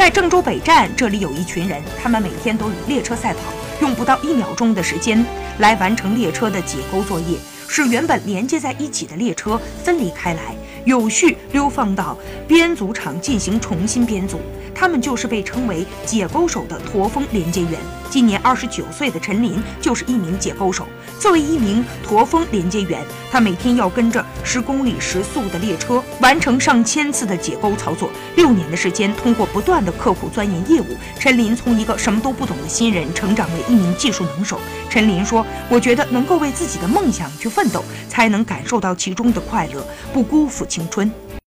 在郑州北站，这里有一群人，他们每天都与列车赛跑，用不到一秒钟的时间来完成列车的解构作业，使原本连接在一起的列车分离开来，有序流放到编组厂进行重新编组。他们就是被称为解构手的驼峰连接员。今年二十九岁的陈林就是一名解构手。作为一名驼峰连接员，他每天要跟着十公里时速的列车完成上千次的解构操作。六年的时间，通过不断的刻苦钻研业务，陈林从一个什么都不懂的新人成长为一名技术能手。陈林说：“我觉得能够为自己的梦想去奋斗，才能感受到其中的快乐，不辜负青春。